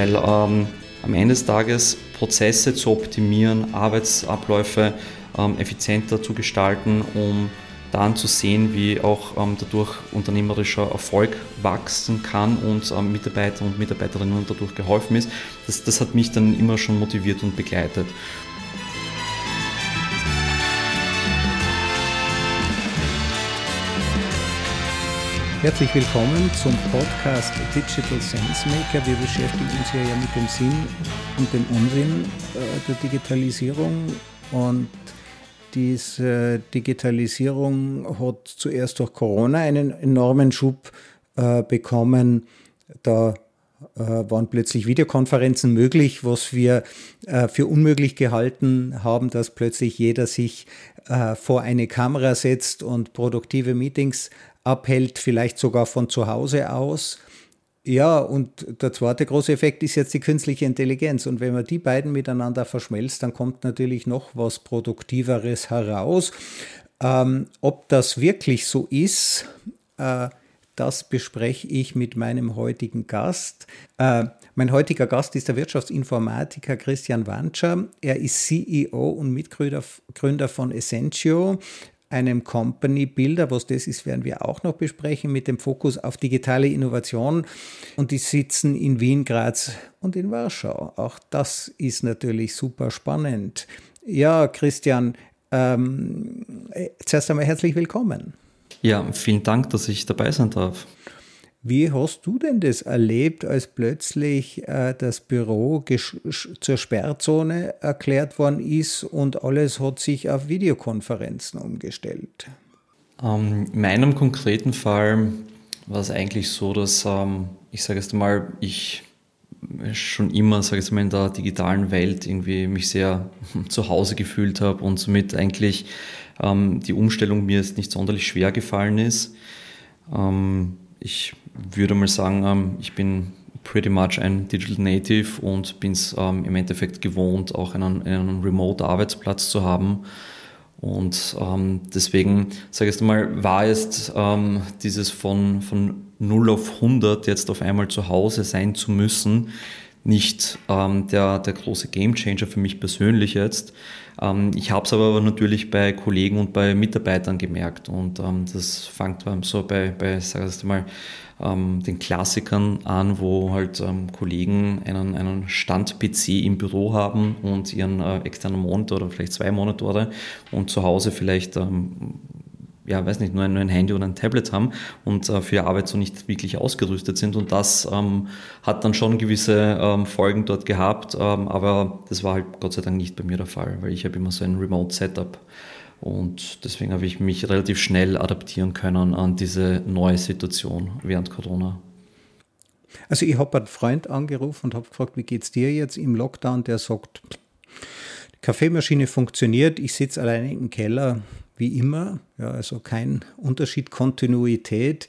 weil ähm, am Ende des Tages Prozesse zu optimieren, Arbeitsabläufe ähm, effizienter zu gestalten, um dann zu sehen, wie auch ähm, dadurch unternehmerischer Erfolg wachsen kann und ähm, Mitarbeiter und Mitarbeiterinnen dadurch geholfen ist. Das, das hat mich dann immer schon motiviert und begleitet. Herzlich willkommen zum Podcast Digital Sense Maker. Wir beschäftigen uns hier ja mit dem Sinn und dem Unsinn äh, der Digitalisierung. Und diese Digitalisierung hat zuerst durch Corona einen enormen Schub äh, bekommen. Da äh, waren plötzlich Videokonferenzen möglich, was wir für unmöglich gehalten haben, dass plötzlich jeder sich vor eine Kamera setzt und produktive Meetings abhält, vielleicht sogar von zu Hause aus. Ja, und der zweite große Effekt ist jetzt die künstliche Intelligenz. Und wenn man die beiden miteinander verschmelzt, dann kommt natürlich noch was Produktiveres heraus. Ähm, ob das wirklich so ist, äh, das bespreche ich mit meinem heutigen Gast. Äh, mein heutiger Gast ist der Wirtschaftsinformatiker Christian Wanscher. Er ist CEO und Mitgründer von Essentio einem Company Builder. Was das ist, werden wir auch noch besprechen mit dem Fokus auf digitale Innovation. Und die sitzen in Wien, Graz und in Warschau. Auch das ist natürlich super spannend. Ja, Christian, ähm, zuerst einmal herzlich willkommen. Ja, vielen Dank, dass ich dabei sein darf. Wie hast du denn das erlebt, als plötzlich äh, das Büro zur Sperrzone erklärt worden ist und alles hat sich auf Videokonferenzen umgestellt? Ähm, in meinem konkreten Fall war es eigentlich so, dass ähm, ich sage jetzt mal, ich schon immer, sage ich mal, in der digitalen Welt irgendwie mich sehr zu Hause gefühlt habe und somit eigentlich ähm, die Umstellung mir jetzt nicht sonderlich schwer gefallen ist. Ähm, ich würde mal sagen, ähm, ich bin pretty much ein Digital Native und bin es ähm, im Endeffekt gewohnt, auch einen, einen Remote-Arbeitsplatz zu haben. Und ähm, deswegen, sage ich jetzt mal, war jetzt ähm, dieses von, von 0 auf 100 jetzt auf einmal zu Hause sein zu müssen, nicht ähm, der, der große Gamechanger für mich persönlich jetzt. Ähm, ich habe es aber natürlich bei Kollegen und bei Mitarbeitern gemerkt und das fängt so bei, bei sag ich mal, ähm, den Klassikern an, wo halt ähm, Kollegen einen, einen Stand-PC im Büro haben und ihren äh, externen Monitor oder vielleicht zwei Monitore und zu Hause vielleicht ähm, ja, weiß nicht, nur ein, nur ein, Handy oder ein Tablet haben und äh, für Arbeit so nicht wirklich ausgerüstet sind. Und das ähm, hat dann schon gewisse ähm, Folgen dort gehabt, ähm, aber das war halt Gott sei Dank nicht bei mir der Fall, weil ich habe immer so ein Remote-Setup. Und deswegen habe ich mich relativ schnell adaptieren können an diese neue Situation während Corona. Also ich habe einen Freund angerufen und habe gefragt, wie geht es dir jetzt im Lockdown? Der sagt, die Kaffeemaschine funktioniert, ich sitze alleine im Keller, wie immer, ja, also kein Unterschied, Kontinuität.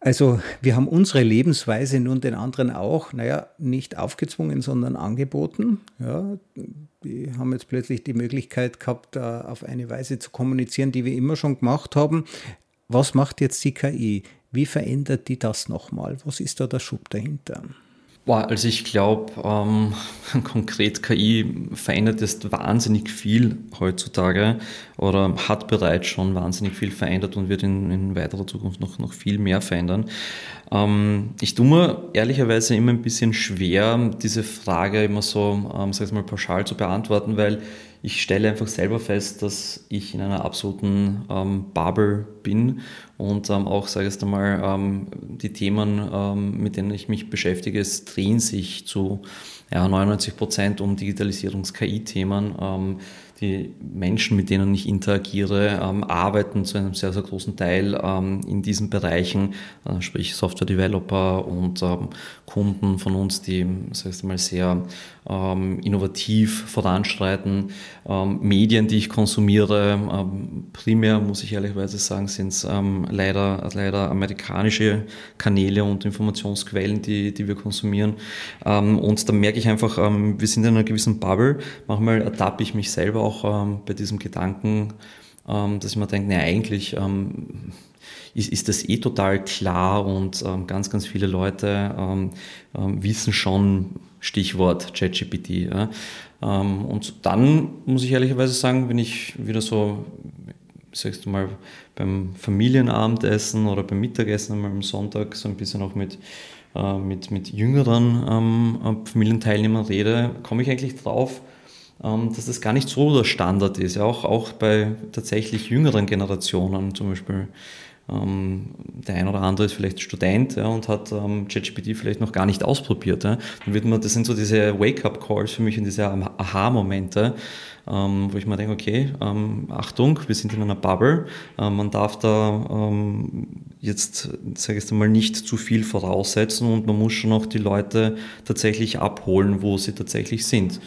Also wir haben unsere Lebensweise nun den anderen auch, naja, nicht aufgezwungen, sondern angeboten. Ja, die haben jetzt plötzlich die Möglichkeit gehabt, auf eine Weise zu kommunizieren, die wir immer schon gemacht haben. Was macht jetzt die KI? Wie verändert die das nochmal? Was ist da der Schub dahinter? Also ich glaube, ähm, konkret KI verändert jetzt wahnsinnig viel heutzutage oder hat bereits schon wahnsinnig viel verändert und wird in, in weiterer Zukunft noch, noch viel mehr verändern. Ähm, ich tue mir ehrlicherweise immer ein bisschen schwer, diese Frage immer so, ähm, sag ich mal, pauschal zu beantworten, weil ich stelle einfach selber fest, dass ich in einer absoluten ähm, Bubble bin und ähm, auch, sage ich einmal, ähm, die Themen, ähm, mit denen ich mich beschäftige, es drehen sich zu ja, 99 Prozent um Digitalisierungs-KI-Themen. Die Menschen, mit denen ich interagiere, ähm, arbeiten zu einem sehr, sehr großen Teil ähm, in diesen Bereichen, äh, sprich Software-Developer und ähm, Kunden von uns, die, sag mal, sehr ähm, innovativ voranschreiten. Ähm, Medien, die ich konsumiere, ähm, primär, muss ich ehrlicherweise sagen, sind es leider, leider amerikanische Kanäle und Informationsquellen, die, die wir konsumieren. und da merke ich einfach, wir sind in einer gewissen Bubble. Manchmal ertappe ich mich selber auch bei diesem Gedanken, dass ich mir denke, naja, eigentlich ist, ist das eh total klar und ähm, ganz, ganz viele Leute ähm, ähm, wissen schon, Stichwort ChatGPT. Ja. Ähm, und dann muss ich ehrlicherweise sagen, wenn ich wieder so, sagst du mal, beim Familienabendessen oder beim Mittagessen am Sonntag so ein bisschen auch mit, äh, mit, mit jüngeren ähm, Familienteilnehmern rede, komme ich eigentlich drauf, ähm, dass das gar nicht so der Standard ist. Auch, auch bei tatsächlich jüngeren Generationen, zum Beispiel ähm, der ein oder andere ist vielleicht Student ja, und hat ähm, vielleicht noch gar nicht ausprobiert. Ja. Dann wird man, das sind so diese Wake-up-Calls für mich und diese Aha-Momente, ähm, wo ich mir denke, okay, ähm, Achtung, wir sind in einer Bubble, ähm, man darf da ähm, jetzt, sage ich mal, nicht zu viel voraussetzen und man muss schon auch die Leute tatsächlich abholen, wo sie tatsächlich sind.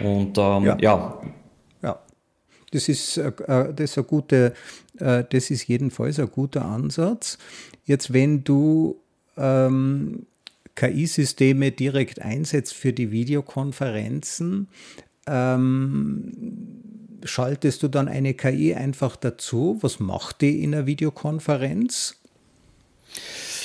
Und ja. ja. ja. Das ist, äh, äh, das ist eine gute äh, das ist jedenfalls ein guter Ansatz. Jetzt, wenn du ähm, KI-Systeme direkt einsetzt für die Videokonferenzen, ähm, schaltest du dann eine KI einfach dazu? Was macht die in einer Videokonferenz?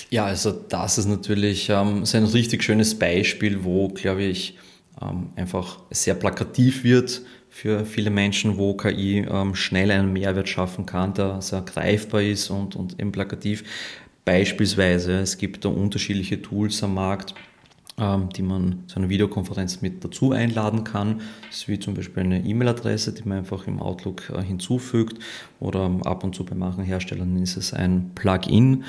Ja, also das ist natürlich ähm, so ein richtig schönes Beispiel, wo, glaube ich, ähm, einfach sehr plakativ wird, für viele Menschen, wo KI ähm, schnell einen Mehrwert schaffen kann, der sehr greifbar ist und, und eben plakativ. Beispielsweise, es gibt da unterschiedliche Tools am Markt, ähm, die man zu einer Videokonferenz mit dazu einladen kann. Das ist wie zum Beispiel eine E-Mail-Adresse, die man einfach im Outlook äh, hinzufügt oder ab und zu bei manchen Herstellern ist es ein Plugin.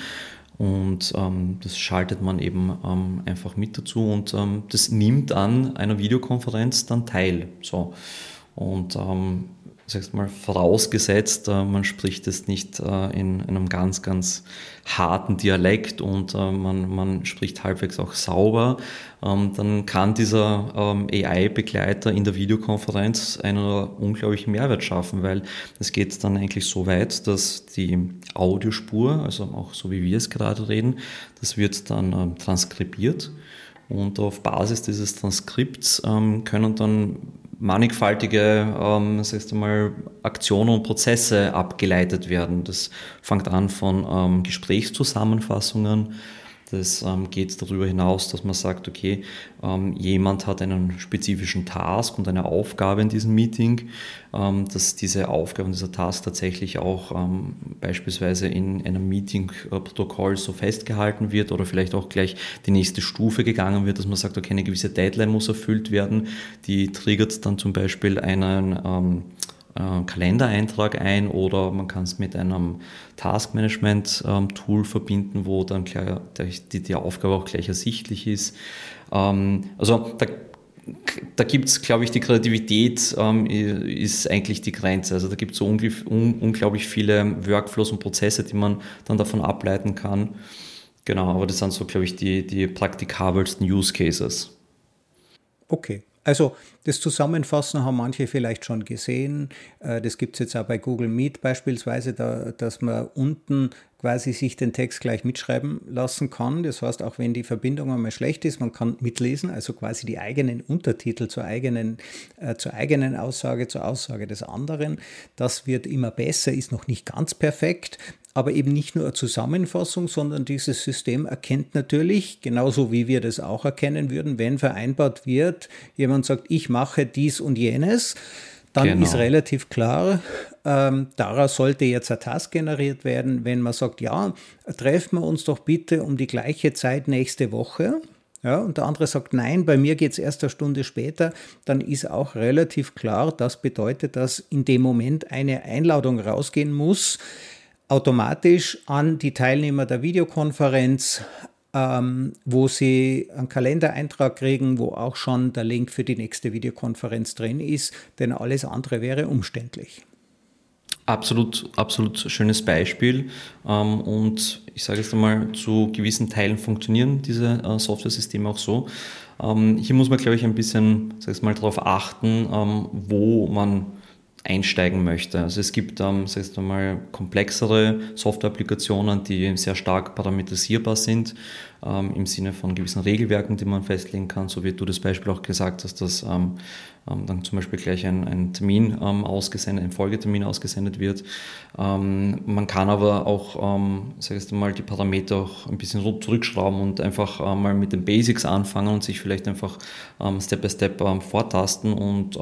Und ähm, das schaltet man eben ähm, einfach mit dazu und ähm, das nimmt an einer Videokonferenz dann teil. So. Und ähm, sagst mal, vorausgesetzt, äh, man spricht es nicht äh, in einem ganz, ganz harten Dialekt und äh, man, man spricht halbwegs auch sauber, ähm, dann kann dieser ähm, AI-Begleiter in der Videokonferenz einen unglaublichen Mehrwert schaffen, weil es geht dann eigentlich so weit, dass die Audiospur, also auch so wie wir es gerade reden, das wird dann ähm, transkribiert. Und auf Basis dieses Transkripts ähm, können dann mannigfaltige ähm, sagst du mal, Aktionen und Prozesse abgeleitet werden. Das fängt an von ähm, Gesprächszusammenfassungen das ähm, geht darüber hinaus, dass man sagt, okay, ähm, jemand hat einen spezifischen Task und eine Aufgabe in diesem Meeting, ähm, dass diese Aufgabe und dieser Task tatsächlich auch ähm, beispielsweise in einem Meeting-Protokoll so festgehalten wird oder vielleicht auch gleich die nächste Stufe gegangen wird, dass man sagt, okay, eine gewisse Deadline muss erfüllt werden, die triggert dann zum Beispiel einen ähm, äh, Kalendereintrag ein oder man kann es mit einem Taskmanagement-Tool ähm, verbinden, wo dann klar, die, die Aufgabe auch gleich ersichtlich ist. Ähm, also da, da gibt es, glaube ich, die Kreativität ähm, ist eigentlich die Grenze. Also da gibt es so un unglaublich viele Workflows und Prozesse, die man dann davon ableiten kann. Genau, aber das sind so, glaube ich, die, die praktikabelsten Use Cases. Okay, also das Zusammenfassen haben manche vielleicht schon gesehen. Äh, das gibt es jetzt auch bei Google Meet beispielsweise, da, dass man unten quasi sich den Text gleich mitschreiben lassen kann. Das heißt, auch wenn die Verbindung einmal schlecht ist, man kann mitlesen, also quasi die eigenen Untertitel zur eigenen, äh, zur eigenen Aussage, zur Aussage des anderen. Das wird immer besser, ist noch nicht ganz perfekt aber eben nicht nur eine Zusammenfassung, sondern dieses System erkennt natürlich, genauso wie wir das auch erkennen würden, wenn vereinbart wird, jemand sagt, ich mache dies und jenes, dann genau. ist relativ klar, ähm, daraus sollte jetzt ein Task generiert werden. Wenn man sagt, ja, treffen wir uns doch bitte um die gleiche Zeit nächste Woche, ja, und der andere sagt, nein, bei mir geht es erst eine Stunde später, dann ist auch relativ klar, das bedeutet, dass in dem Moment eine Einladung rausgehen muss, automatisch an die Teilnehmer der Videokonferenz, ähm, wo sie einen Kalendereintrag kriegen, wo auch schon der Link für die nächste Videokonferenz drin ist, denn alles andere wäre umständlich. Absolut, absolut schönes Beispiel. Ähm, und ich sage jetzt einmal, zu gewissen Teilen funktionieren diese äh, Software-Systeme auch so. Ähm, hier muss man, glaube ich, ein bisschen, sag ich mal, darauf achten, ähm, wo man einsteigen möchte. Also es gibt ähm, sagst du mal, komplexere Software-Applikationen, die sehr stark parametrisierbar sind. Ähm, im Sinne von gewissen Regelwerken, die man festlegen kann, so wie du das Beispiel auch gesagt hast, dass ähm, ähm, dann zum Beispiel gleich ein, ein Termin ähm, ausgesendet, ein Folgetermin ausgesendet wird. Ähm, man kann aber auch, sag ich mal, die Parameter auch ein bisschen zurückschrauben und einfach äh, mal mit den Basics anfangen und sich vielleicht einfach Step by Step vortasten und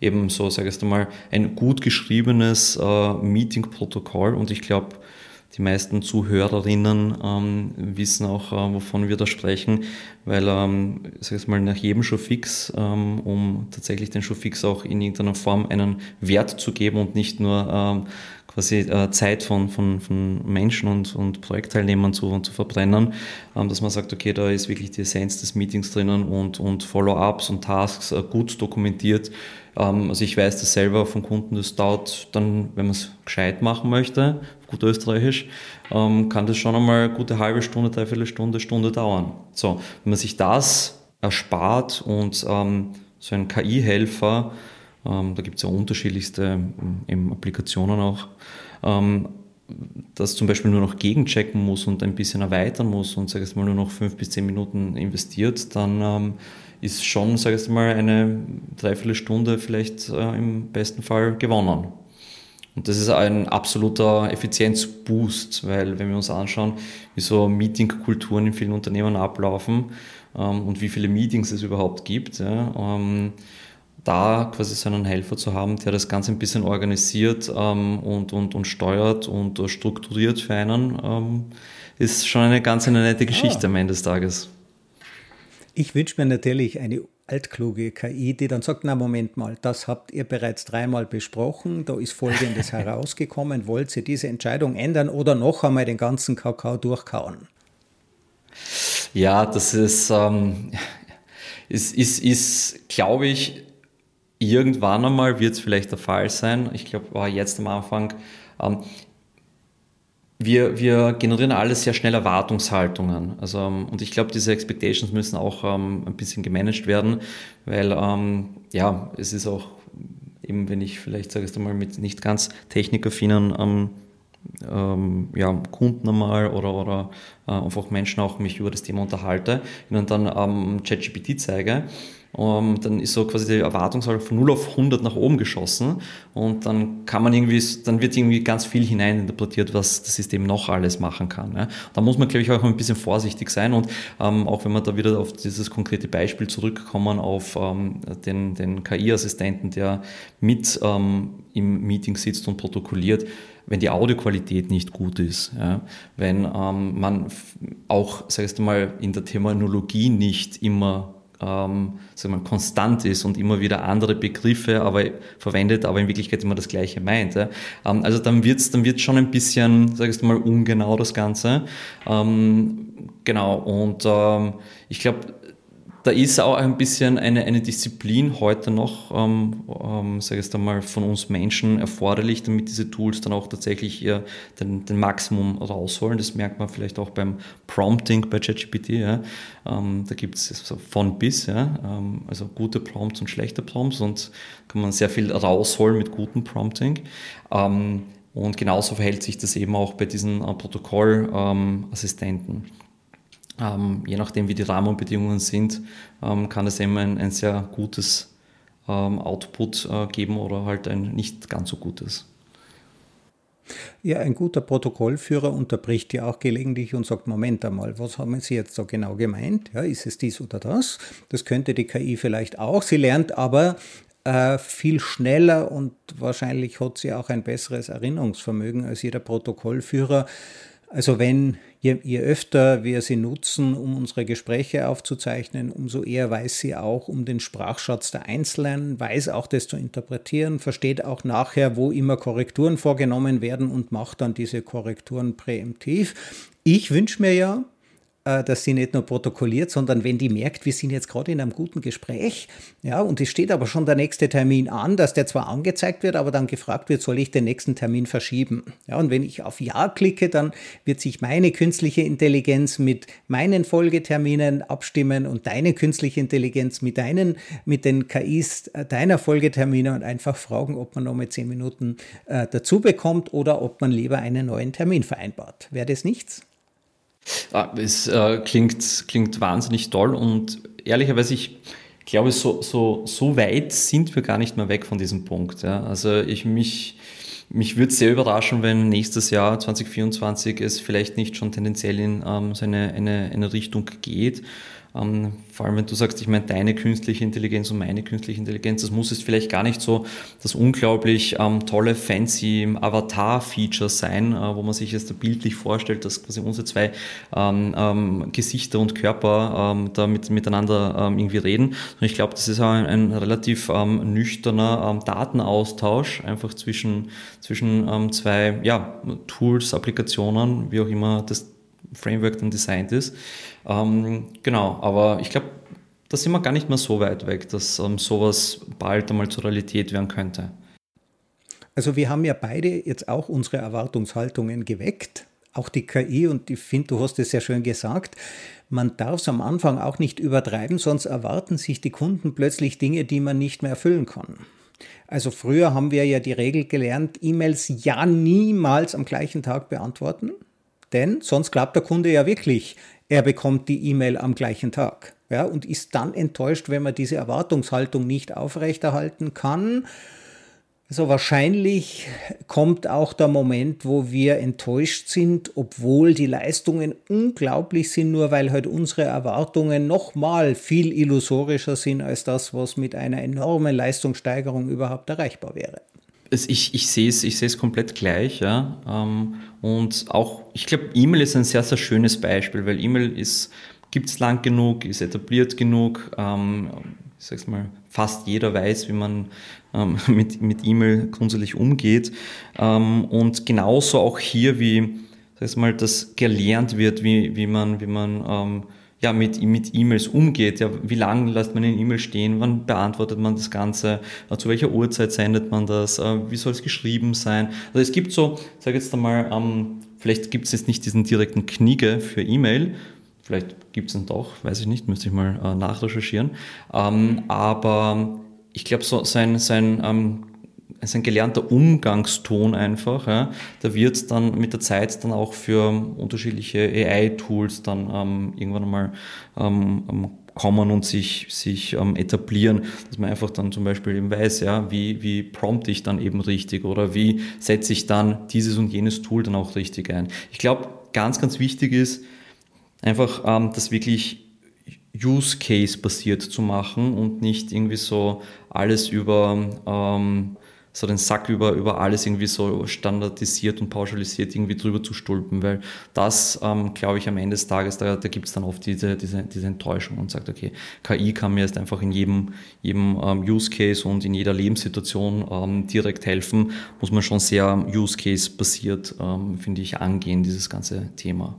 eben so, sag ich mal, ein gut geschriebenes äh, Meeting-Protokoll und ich glaube, die meisten Zuhörerinnen ähm, wissen auch, äh, wovon wir da sprechen, weil, ähm, ich mal, nach jedem Showfix, ähm, um tatsächlich den Showfix auch in irgendeiner Form einen Wert zu geben und nicht nur ähm, quasi äh, Zeit von, von, von Menschen und, und Projektteilnehmern zu, zu verbrennen, ähm, dass man sagt, okay, da ist wirklich die Essenz des Meetings drinnen und, und Follow-ups und Tasks äh, gut dokumentiert. Ähm, also ich weiß das selber von Kunden, das dauert dann, wenn man es gescheit machen möchte, gut österreichisch, ähm, kann das schon einmal gute halbe Stunde, dreiviertel Stunde, Stunde dauern. So, wenn man sich das erspart und ähm, so ein KI-Helfer, ähm, da gibt es ja unterschiedlichste ähm, Applikationen auch, ähm, das zum Beispiel nur noch gegenchecken muss und ein bisschen erweitern muss und sag ich mal nur noch fünf bis zehn Minuten investiert, dann ähm, ist schon, sag ich mal, eine Dreiviertelstunde vielleicht äh, im besten Fall gewonnen. Und das ist ein absoluter Effizienzboost, weil wenn wir uns anschauen, wie so Meetingkulturen in vielen Unternehmen ablaufen ähm, und wie viele Meetings es überhaupt gibt, ja, ähm, da quasi so einen Helfer zu haben, der das Ganze ein bisschen organisiert ähm, und, und, und steuert und strukturiert für einen, ähm, ist schon eine ganz eine nette Geschichte ah. am Ende des Tages. Ich wünsche mir natürlich eine altkluge KI, die dann sagt, na Moment mal, das habt ihr bereits dreimal besprochen, da ist Folgendes herausgekommen, wollt ihr diese Entscheidung ändern oder noch einmal den ganzen Kakao durchkauen? Ja, das ist, ähm, ist, ist, ist glaube ich, irgendwann einmal wird es vielleicht der Fall sein. Ich glaube, war jetzt am Anfang, ähm, wir, wir generieren alles sehr schnell Erwartungshaltungen. Also, ähm, und ich glaube, diese Expectations müssen auch ähm, ein bisschen gemanagt werden, weil ähm, ja, es ist auch eben, wenn ich vielleicht, sage ich es mal, mit nicht ganz technikaffinen ähm, ähm, ja, Kunden einmal oder, oder äh, einfach Menschen auch mich über das Thema unterhalte, ihnen dann ähm, ChatGPT zeige, ähm, dann ist so quasi die Erwartungshaltung von 0 auf 100 nach oben geschossen und dann kann man irgendwie, dann wird irgendwie ganz viel hineininterpretiert, was das System noch alles machen kann. Ja. Da muss man, glaube ich, auch ein bisschen vorsichtig sein und ähm, auch wenn wir da wieder auf dieses konkrete Beispiel zurückkommen, auf ähm, den, den KI-Assistenten, der mit ähm, im Meeting sitzt und protokolliert, wenn die Audioqualität nicht gut ist, ja, wenn ähm, man auch, sag ich mal, in der Terminologie nicht immer ähm, sagen wir, konstant ist und immer wieder andere Begriffe aber verwendet, aber in Wirklichkeit immer das Gleiche meint. Ja. Ähm, also dann wird es dann wird's schon ein bisschen, sag ich mal, ungenau das Ganze. Ähm, genau, und ähm, ich glaube, da ist auch ein bisschen eine, eine Disziplin heute noch, ähm, ähm, sage ich mal, von uns Menschen erforderlich, damit diese Tools dann auch tatsächlich ihr den, den Maximum rausholen. Das merkt man vielleicht auch beim Prompting bei ChatGPT. Ja. Ähm, da gibt es von bis, ja. Ähm, also gute Prompts und schlechte Prompts und kann man sehr viel rausholen mit gutem Prompting. Ähm, und genauso verhält sich das eben auch bei diesen äh, Protokollassistenten. Ähm, je nachdem, wie die Rahmenbedingungen sind, ähm, kann es eben ein, ein sehr gutes ähm, Output äh, geben oder halt ein nicht ganz so gutes. Ja, ein guter Protokollführer unterbricht ja auch gelegentlich und sagt, Moment einmal, was haben Sie jetzt so genau gemeint? Ja, ist es dies oder das? Das könnte die KI vielleicht auch. Sie lernt aber äh, viel schneller und wahrscheinlich hat sie auch ein besseres Erinnerungsvermögen als jeder Protokollführer. Also wenn je, je öfter wir sie nutzen, um unsere Gespräche aufzuzeichnen, umso eher weiß sie auch um den Sprachschatz der Einzelnen, weiß auch das zu interpretieren, versteht auch nachher, wo immer Korrekturen vorgenommen werden und macht dann diese Korrekturen präemptiv. Ich wünsche mir ja, dass sie nicht nur protokolliert, sondern wenn die merkt, wir sind jetzt gerade in einem guten Gespräch, ja, und es steht aber schon der nächste Termin an, dass der zwar angezeigt wird, aber dann gefragt wird, soll ich den nächsten Termin verschieben? Ja, und wenn ich auf Ja klicke, dann wird sich meine künstliche Intelligenz mit meinen Folgeterminen abstimmen und deine künstliche Intelligenz mit deinen, mit den KIs äh, deiner Folgetermine und einfach fragen, ob man noch mal zehn Minuten äh, dazu bekommt oder ob man lieber einen neuen Termin vereinbart. Wäre das nichts? Ah, es äh, klingt, klingt wahnsinnig toll und ehrlicherweise, ich glaube, so, so, so weit sind wir gar nicht mehr weg von diesem Punkt. Ja. Also ich mich, mich würde sehr überraschen, wenn nächstes Jahr 2024 es vielleicht nicht schon tendenziell in ähm, so eine, eine, eine Richtung geht. Ähm, vor allem, wenn du sagst, ich meine, deine künstliche Intelligenz und meine künstliche Intelligenz, das muss jetzt vielleicht gar nicht so das unglaublich ähm, tolle, fancy Avatar-Feature sein, äh, wo man sich jetzt bildlich vorstellt, dass quasi unsere zwei ähm, ähm, Gesichter und Körper ähm, da mit, miteinander ähm, irgendwie reden. Und ich glaube, das ist auch ein, ein relativ nüchterner Datenaustausch einfach zwischen, zwischen zwei ja, Tools, Applikationen, wie auch immer das Framework dann designt ist. Ähm, genau, aber ich glaube, da sind wir gar nicht mehr so weit weg, dass ähm, sowas bald einmal zur Realität werden könnte. Also wir haben ja beide jetzt auch unsere Erwartungshaltungen geweckt, auch die KI und ich finde, du hast es sehr schön gesagt, man darf es am Anfang auch nicht übertreiben, sonst erwarten sich die Kunden plötzlich Dinge, die man nicht mehr erfüllen kann. Also früher haben wir ja die Regel gelernt, E-Mails ja niemals am gleichen Tag beantworten. Denn sonst glaubt der Kunde ja wirklich, er bekommt die E-Mail am gleichen Tag. Ja, und ist dann enttäuscht, wenn man diese Erwartungshaltung nicht aufrechterhalten kann. Also wahrscheinlich kommt auch der Moment, wo wir enttäuscht sind, obwohl die Leistungen unglaublich sind, nur weil halt unsere Erwartungen nochmal viel illusorischer sind als das, was mit einer enormen Leistungssteigerung überhaupt erreichbar wäre ich, ich sehe es ich komplett gleich, ja. Ähm, und auch, ich glaube, E-Mail ist ein sehr, sehr schönes Beispiel, weil E-Mail gibt es lang genug, ist etabliert genug. Ähm, ich sag's mal, fast jeder weiß, wie man ähm, mit, mit E-Mail grundsätzlich umgeht. und genauso auch hier, wie, sag mal, das gelernt wird, wie, wie man, wie man ja, mit, mit E-Mails umgeht. Ja, wie lange lässt man eine E-Mail stehen? Wann beantwortet man das Ganze? Äh, zu welcher Uhrzeit sendet man das? Äh, wie soll es geschrieben sein? Also es gibt so, sage jetzt einmal, ähm, vielleicht gibt es jetzt nicht diesen direkten Kniege für E-Mail. Vielleicht gibt es ihn doch, weiß ich nicht, müsste ich mal äh, nachrecherchieren. Ähm, aber ich glaube, so sein, sein ähm, ist ein gelernter Umgangston einfach. Ja. Da wird es dann mit der Zeit dann auch für unterschiedliche AI-Tools dann ähm, irgendwann einmal ähm, ähm, kommen und sich, sich ähm, etablieren, dass man einfach dann zum Beispiel eben weiß, ja, wie, wie prompte ich dann eben richtig oder wie setze ich dann dieses und jenes Tool dann auch richtig ein. Ich glaube, ganz, ganz wichtig ist einfach, ähm, das wirklich Use Case basiert zu machen und nicht irgendwie so alles über ähm, so den Sack über, über alles irgendwie so standardisiert und pauschalisiert irgendwie drüber zu stulpen, weil das, ähm, glaube ich, am Ende des Tages, da, da gibt es dann oft diese, diese, diese Enttäuschung und sagt, okay, KI kann mir jetzt einfach in jedem, jedem ähm, Use Case und in jeder Lebenssituation ähm, direkt helfen, muss man schon sehr Use Case basiert, ähm, finde ich, angehen, dieses ganze Thema.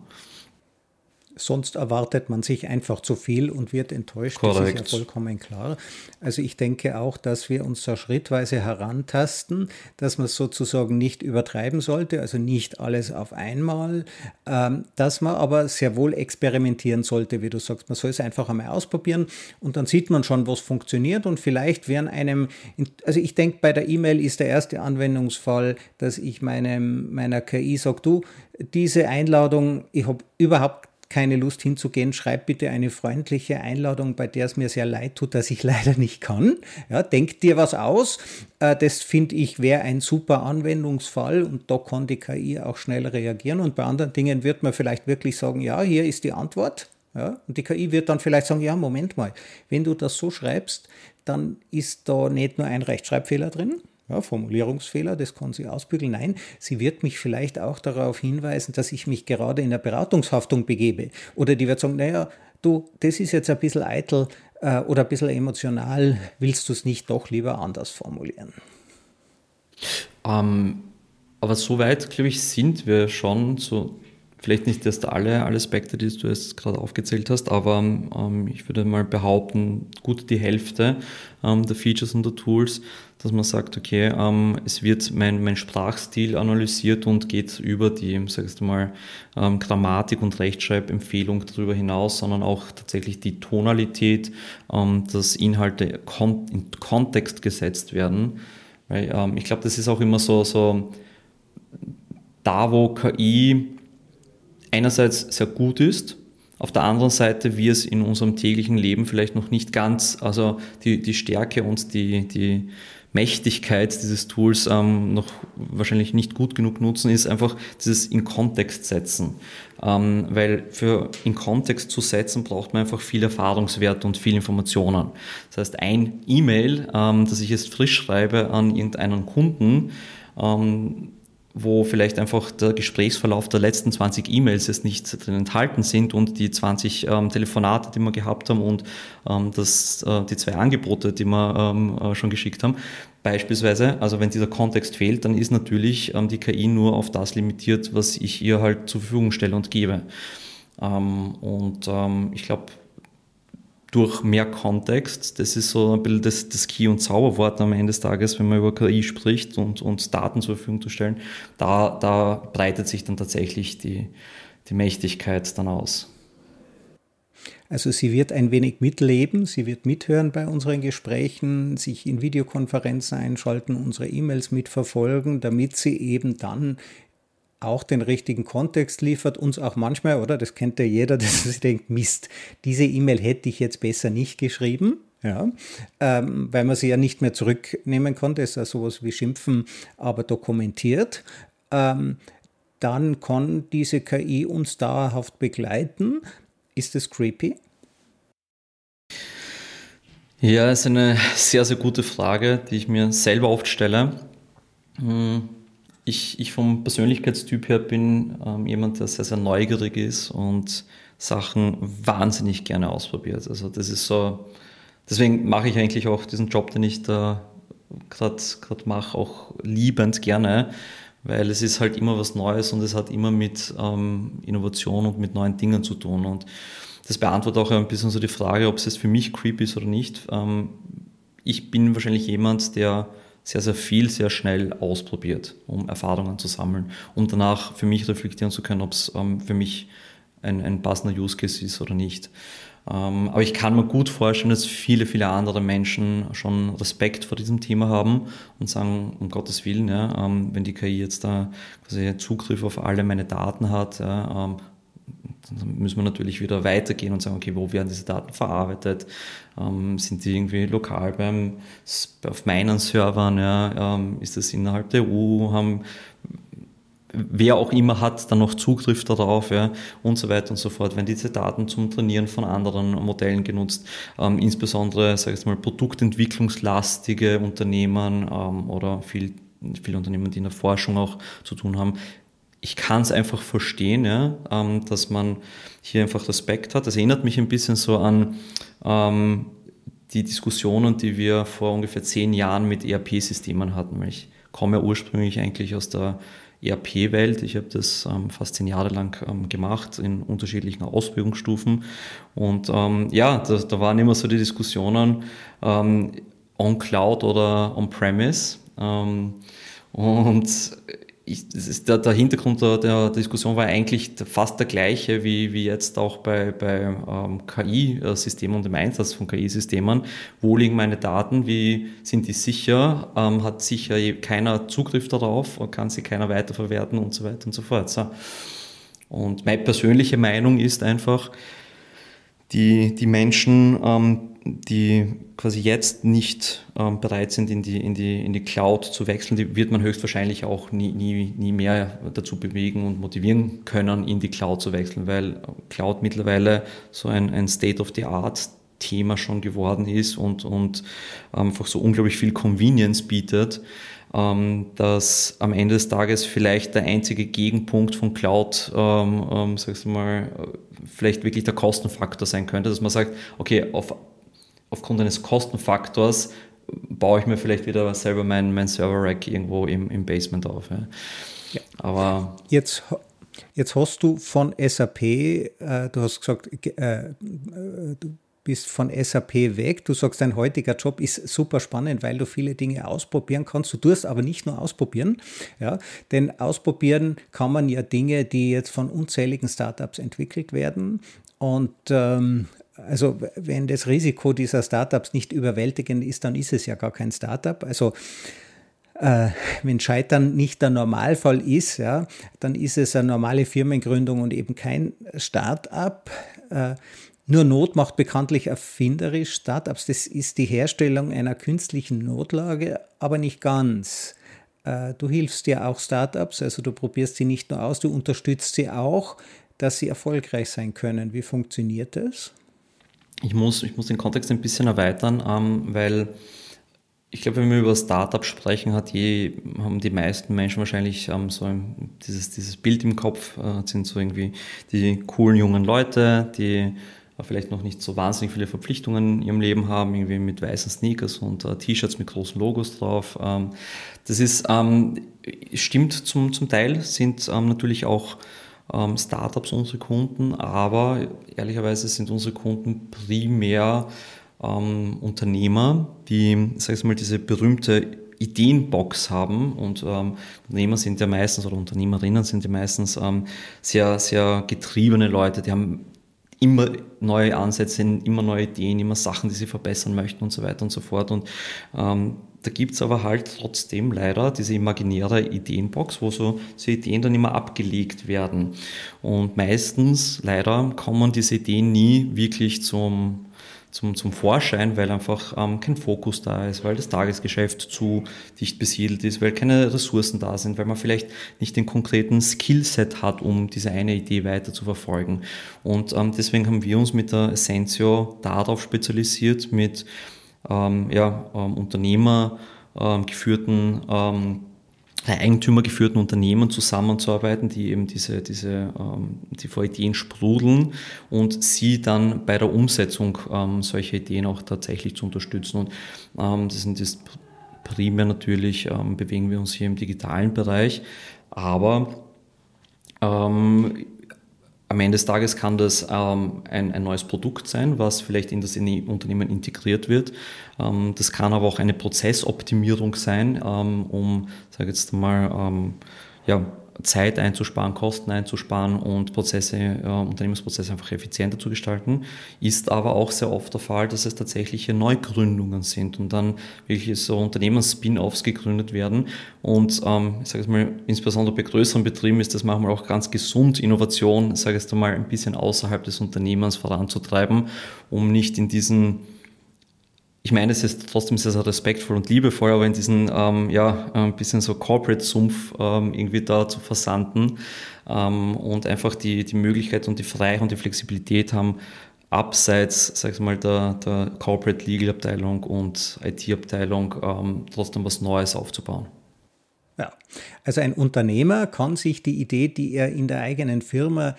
Sonst erwartet man sich einfach zu viel und wird enttäuscht. Korrekt. Das ist ja vollkommen klar. Also ich denke auch, dass wir uns da schrittweise herantasten, dass man sozusagen nicht übertreiben sollte, also nicht alles auf einmal, ähm, dass man aber sehr wohl experimentieren sollte, wie du sagst. Man soll es einfach einmal ausprobieren und dann sieht man schon, was funktioniert und vielleicht werden einem, also ich denke, bei der E-Mail ist der erste Anwendungsfall, dass ich meinem, meiner KI sage, du, diese Einladung, ich habe überhaupt keine Lust hinzugehen, schreib bitte eine freundliche Einladung, bei der es mir sehr leid tut, dass ich leider nicht kann. Ja, denk dir was aus. Äh, das finde ich wäre ein super Anwendungsfall und da kann die KI auch schnell reagieren. Und bei anderen Dingen wird man vielleicht wirklich sagen, ja, hier ist die Antwort. Ja, und die KI wird dann vielleicht sagen, ja, Moment mal, wenn du das so schreibst, dann ist da nicht nur ein Rechtschreibfehler drin, ja, Formulierungsfehler, das kann sie ausbügeln. Nein, sie wird mich vielleicht auch darauf hinweisen, dass ich mich gerade in der Beratungshaftung begebe. Oder die wird sagen, naja, du, das ist jetzt ein bisschen eitel äh, oder ein bisschen emotional, willst du es nicht doch lieber anders formulieren? Ähm, aber soweit, glaube ich, sind wir schon so vielleicht nicht erst alle, alle Aspekte, die du jetzt gerade aufgezählt hast, aber ähm, ich würde mal behaupten, gut die Hälfte ähm, der Features und der Tools, dass man sagt, okay, ähm, es wird mein, mein Sprachstil analysiert und geht über die, sagst du mal, ähm, Grammatik und Rechtschreibempfehlung darüber hinaus, sondern auch tatsächlich die Tonalität, ähm, dass Inhalte kon in Kontext gesetzt werden. Weil ähm, ich glaube, das ist auch immer so, so da, wo KI einerseits sehr gut ist, auf der anderen Seite wir es in unserem täglichen Leben vielleicht noch nicht ganz, also die, die Stärke und die, die Mächtigkeit dieses Tools ähm, noch wahrscheinlich nicht gut genug nutzen, ist einfach dieses in Kontext setzen. Ähm, weil für in Kontext zu setzen braucht man einfach viel Erfahrungswert und viel Informationen. Das heißt, ein E-Mail, ähm, das ich jetzt frisch schreibe an irgendeinen Kunden, ähm, wo vielleicht einfach der Gesprächsverlauf der letzten 20 E-Mails jetzt nicht drin enthalten sind und die 20 ähm, Telefonate, die wir gehabt haben und ähm, das, äh, die zwei Angebote, die wir ähm, äh, schon geschickt haben. Beispielsweise, also wenn dieser Kontext fehlt, dann ist natürlich ähm, die KI nur auf das limitiert, was ich ihr halt zur Verfügung stelle und gebe. Ähm, und ähm, ich glaube, durch mehr Kontext. Das ist so ein bisschen das, das Key- und Zauberwort am Ende des Tages, wenn man über KI spricht und, und Daten zur Verfügung zu stellen. Da, da breitet sich dann tatsächlich die, die Mächtigkeit dann aus. Also sie wird ein wenig mitleben, sie wird mithören bei unseren Gesprächen, sich in Videokonferenzen einschalten, unsere E-Mails mitverfolgen, damit sie eben dann auch den richtigen Kontext liefert, uns auch manchmal, oder das kennt ja jeder, dass sich denkt, Mist, diese E-Mail hätte ich jetzt besser nicht geschrieben, ja, ähm, weil man sie ja nicht mehr zurücknehmen konnte, ist ja sowas wie Schimpfen, aber dokumentiert. Ähm, dann kann diese KI uns dauerhaft begleiten. Ist das creepy? Ja, ist eine sehr, sehr gute Frage, die ich mir selber oft stelle. Hm ich, ich vom Persönlichkeitstyp her bin ähm, jemand, der sehr, sehr neugierig ist und Sachen wahnsinnig gerne ausprobiert. Also das ist so, deswegen mache ich eigentlich auch diesen Job, den ich da gerade mache, auch liebend gerne, weil es ist halt immer was Neues und es hat immer mit ähm, Innovation und mit neuen Dingen zu tun. Und das beantwortet auch ein bisschen so die Frage, ob es jetzt für mich creepy ist oder nicht. Ähm, ich bin wahrscheinlich jemand, der sehr, sehr viel, sehr schnell ausprobiert, um Erfahrungen zu sammeln, um danach für mich reflektieren zu können, ob es ähm, für mich ein, ein passender Use Case ist oder nicht. Ähm, aber ich kann mir gut vorstellen, dass viele, viele andere Menschen schon Respekt vor diesem Thema haben und sagen, um Gottes Willen, ja, ähm, wenn die KI jetzt da quasi Zugriff auf alle meine Daten hat, ja, ähm, dann müssen wir natürlich wieder weitergehen und sagen, okay, wo werden diese Daten verarbeitet? Ähm, sind die irgendwie lokal beim, auf meinen Servern? Ja? Ähm, ist das innerhalb der EU? Haben, wer auch immer hat dann noch Zugriff darauf ja? und so weiter und so fort. Werden diese Daten zum Trainieren von anderen Modellen genutzt? Ähm, insbesondere, sage ich mal, produktentwicklungslastige Unternehmen ähm, oder viel viele Unternehmen, die in der Forschung auch zu tun haben, ich kann es einfach verstehen, ja, ähm, dass man hier einfach Respekt hat. Das erinnert mich ein bisschen so an ähm, die Diskussionen, die wir vor ungefähr zehn Jahren mit ERP-Systemen hatten. Ich komme ja ursprünglich eigentlich aus der ERP-Welt. Ich habe das ähm, fast zehn Jahre lang ähm, gemacht in unterschiedlichen Ausbildungsstufen. Und ähm, ja, da, da, waren immer so die Diskussionen ähm, on Cloud oder on Premise. Ähm, und ich, ist der, der Hintergrund der, der, Diskussion war eigentlich fast der gleiche wie, wie jetzt auch bei, bei ähm, KI-Systemen und dem Einsatz von KI-Systemen. Wo liegen meine Daten? Wie sind die sicher? Ähm, hat sicher keiner Zugriff darauf? Kann sie keiner weiterverwerten und so weiter und so fort. So. Und meine persönliche Meinung ist einfach, die, die Menschen, ähm, die quasi jetzt nicht ähm, bereit sind, in die, in, die, in die Cloud zu wechseln, die wird man höchstwahrscheinlich auch nie, nie, nie mehr dazu bewegen und motivieren können, in die Cloud zu wechseln, weil Cloud mittlerweile so ein, ein State-of-the-Art Thema schon geworden ist und, und einfach so unglaublich viel Convenience bietet, ähm, dass am Ende des Tages vielleicht der einzige Gegenpunkt von Cloud, ähm, ähm, sagst du mal, vielleicht wirklich der Kostenfaktor sein könnte, dass man sagt, okay, auf, aufgrund eines Kostenfaktors baue ich mir vielleicht wieder selber mein, mein Server-Rack irgendwo im, im Basement auf. Ja. Ja. Aber jetzt Jetzt hast du von SAP, äh, du hast gesagt, äh, äh, du bist von SAP weg. Du sagst, dein heutiger Job ist super spannend, weil du viele Dinge ausprobieren kannst. Du tust aber nicht nur ausprobieren, ja, denn ausprobieren kann man ja Dinge, die jetzt von unzähligen Startups entwickelt werden. Und ähm, also wenn das Risiko dieser Startups nicht überwältigend ist, dann ist es ja gar kein Startup. Also äh, wenn Scheitern nicht der Normalfall ist, ja, dann ist es eine normale Firmengründung und eben kein Start-up. Äh, nur Not macht bekanntlich erfinderisch Startups. Das ist die Herstellung einer künstlichen Notlage, aber nicht ganz. Äh, du hilfst ja auch Startups, also du probierst sie nicht nur aus, du unterstützt sie auch, dass sie erfolgreich sein können. Wie funktioniert das? Ich muss, ich muss den Kontext ein bisschen erweitern, ähm, weil ich glaube, wenn wir über Startup sprechen, hat je, haben die meisten Menschen wahrscheinlich ähm, so ein, dieses, dieses Bild im Kopf, äh, sind so irgendwie die coolen jungen Leute, die vielleicht noch nicht so wahnsinnig viele Verpflichtungen in ihrem Leben haben, irgendwie mit weißen Sneakers und äh, T-Shirts mit großen Logos drauf. Ähm, das ist, ähm, stimmt zum, zum Teil, sind ähm, natürlich auch ähm, Startups unsere Kunden, aber ehrlicherweise sind unsere Kunden primär ähm, Unternehmer, die, sag ich mal, diese berühmte Ideenbox haben und ähm, Unternehmer sind ja meistens oder Unternehmerinnen sind ja meistens ähm, sehr, sehr getriebene Leute, die haben immer neue Ansätze, immer neue Ideen, immer Sachen, die sie verbessern möchten und so weiter und so fort. Und ähm, da es aber halt trotzdem leider diese imaginäre Ideenbox, wo so, so Ideen dann immer abgelegt werden. Und meistens, leider, kommen diese Ideen nie wirklich zum zum, zum Vorschein, weil einfach ähm, kein Fokus da ist, weil das Tagesgeschäft zu dicht besiedelt ist, weil keine Ressourcen da sind, weil man vielleicht nicht den konkreten Skillset hat, um diese eine Idee weiter zu verfolgen. Und ähm, deswegen haben wir uns mit der Essentio darauf spezialisiert, mit ähm, ja, ähm, Unternehmer ähm, geführten ähm, eigentümergeführten Unternehmen zusammenzuarbeiten, die eben diese, diese, ähm, die vor Ideen sprudeln und sie dann bei der Umsetzung solcher Ideen auch tatsächlich zu unterstützen. Und das sind das primär natürlich, bewegen wir uns hier im digitalen Bereich, aber ähm, am Ende des Tages kann das ähm, ein, ein, neues Produkt sein, was vielleicht in das Unternehmen integriert wird. Ähm, das kann aber auch eine Prozessoptimierung sein, ähm, um, sage jetzt mal, ähm, ja, Zeit einzusparen, Kosten einzusparen und Prozesse, äh, Unternehmensprozesse einfach effizienter zu gestalten, ist aber auch sehr oft der Fall, dass es tatsächliche Neugründungen sind und dann wirklich so Unternehmens-Spin-Offs gegründet werden. Und ähm, ich sage es mal, insbesondere bei größeren Betrieben ist das manchmal auch ganz gesund, Innovation, sage ich es mal, ein bisschen außerhalb des Unternehmens voranzutreiben, um nicht in diesen ich meine, es ist trotzdem sehr, sehr respektvoll und liebevoll, aber in diesen, ähm, ja, ein bisschen so Corporate-Sumpf ähm, irgendwie da zu versanden ähm, und einfach die, die Möglichkeit und die Freiheit und die Flexibilität haben, abseits, sag ich mal, der, der Corporate Legal Abteilung und IT-Abteilung ähm, trotzdem was Neues aufzubauen. Ja, also ein Unternehmer kann sich die Idee, die er in der eigenen Firma